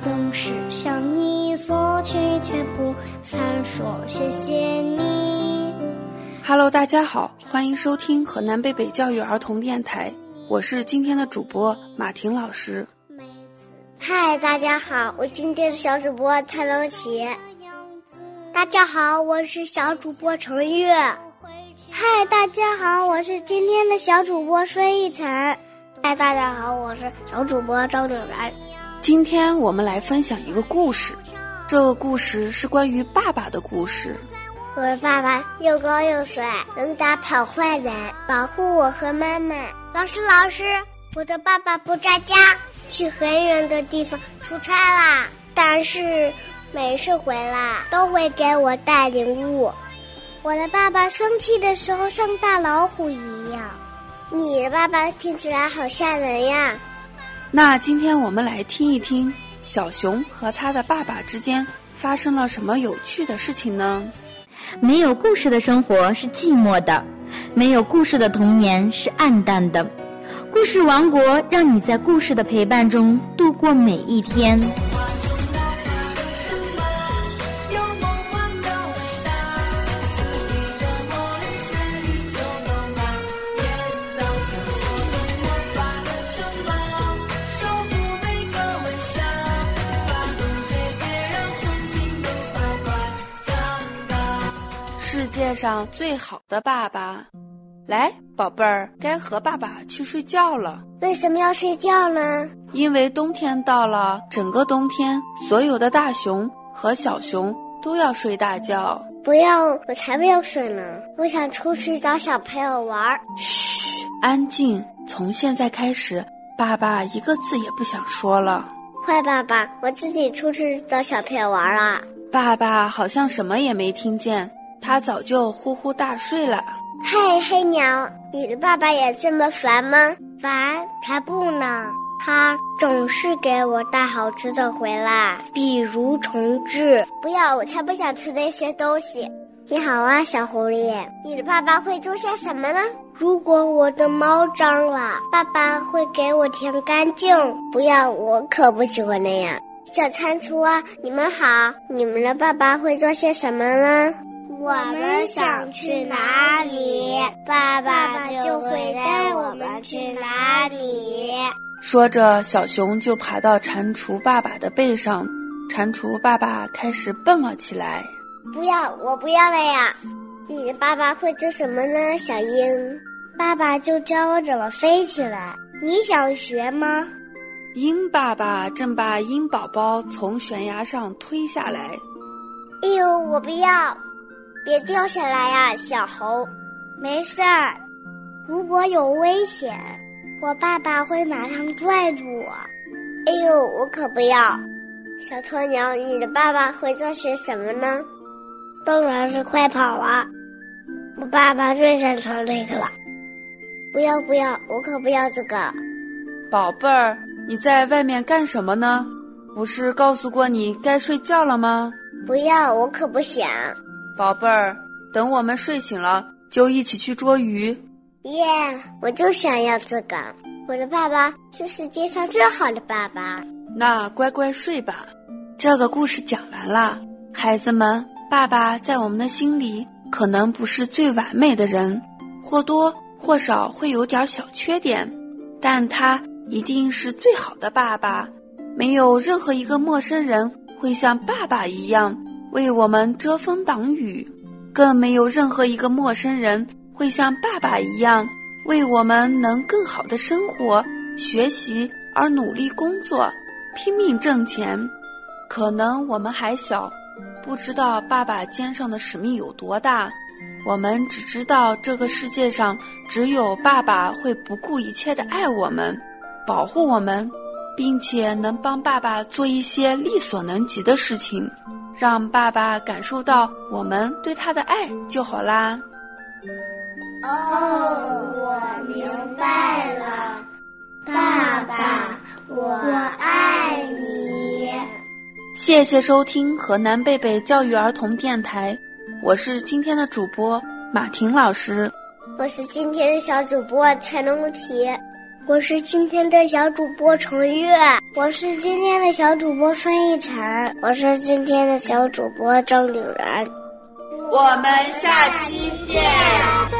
总是向你索取，却不曾说谢谢你。Hello，大家好，欢迎收听河南贝贝教育儿童电台，我是今天的主播马婷老师。嗨，大家好，我今天的小主播蔡龙奇。大家好，我是小主播程月。嗨，大家好，我是今天的小主播孙逸晨。嗨，大家好，我是小主播张柳然。今天我们来分享一个故事，这个故事是关于爸爸的故事。我的爸爸又高又帅，能打跑坏人，保护我和妈妈。老师，老师，我的爸爸不在家，去很远的地方出差啦。但是每次回来都会给我带礼物。我的爸爸生气的时候像大老虎一样。你的爸爸听起来好吓人呀。那今天我们来听一听小熊和他的爸爸之间发生了什么有趣的事情呢？没有故事的生活是寂寞的，没有故事的童年是暗淡的。故事王国让你在故事的陪伴中度过每一天。界上最好的爸爸，来，宝贝儿，该和爸爸去睡觉了。为什么要睡觉呢？因为冬天到了，整个冬天，所有的大熊和小熊都要睡大觉。不要，我才不要睡呢！我想出去找小朋友玩。嘘，安静。从现在开始，爸爸一个字也不想说了。坏爸爸，我自己出去找小朋友玩啊！爸爸好像什么也没听见。他早就呼呼大睡了。嘿，黑鸟，你的爸爸也这么烦吗？烦才不呢！他总是给我带好吃的回来，比如虫子。不要，我才不想吃那些东西。你好啊，小狐狸，你的爸爸会做些什么呢？如果我的猫脏了，爸爸会给我舔干净。不要，我可不喜欢那样。小蟾蜍啊，你们好，你们的爸爸会做些什么呢？我们想去哪里，爸爸就会带我们去哪里。说着，小熊就爬到蟾蜍爸爸的背上，蟾蜍爸爸开始蹦了起来。不要，我不要了呀！你的爸爸会做什么呢，小鹰？爸爸就教我怎么飞起来。你想学吗？鹰爸爸正把鹰宝宝从悬崖上推下来。哎呦，我不要！别掉下来呀，小猴！没事儿，如果有危险，我爸爸会马上拽住我。哎呦，我可不要！小鸵鸟，你的爸爸会做些什么呢？当然是快跑啊，我爸爸最擅长这个了。不要不要，我可不要这个。宝贝儿，你在外面干什么呢？不是告诉过你该睡觉了吗？不要，我可不想。宝贝儿，等我们睡醒了，就一起去捉鱼。耶！我就想要这个。我的爸爸是世界上最好的爸爸。那乖乖睡吧。这个故事讲完了，孩子们，爸爸在我们的心里可能不是最完美的人，或多或少会有点小缺点，但他一定是最好的爸爸。没有任何一个陌生人会像爸爸一样。为我们遮风挡雨，更没有任何一个陌生人会像爸爸一样为我们能更好的生活、学习而努力工作、拼命挣钱。可能我们还小，不知道爸爸肩上的使命有多大。我们只知道这个世界上只有爸爸会不顾一切的爱我们、保护我们，并且能帮爸爸做一些力所能及的事情。让爸爸感受到我们对他的爱就好啦。哦，我明白了，爸爸，我爱你。谢谢收听河南贝贝教育儿童电台，我是今天的主播马婷老师，我是今天的小主播陈龙奇。我是今天的小主播程月，我是今天的小主播孙逸晨，我是今天的小主播张柳然。我们下期见。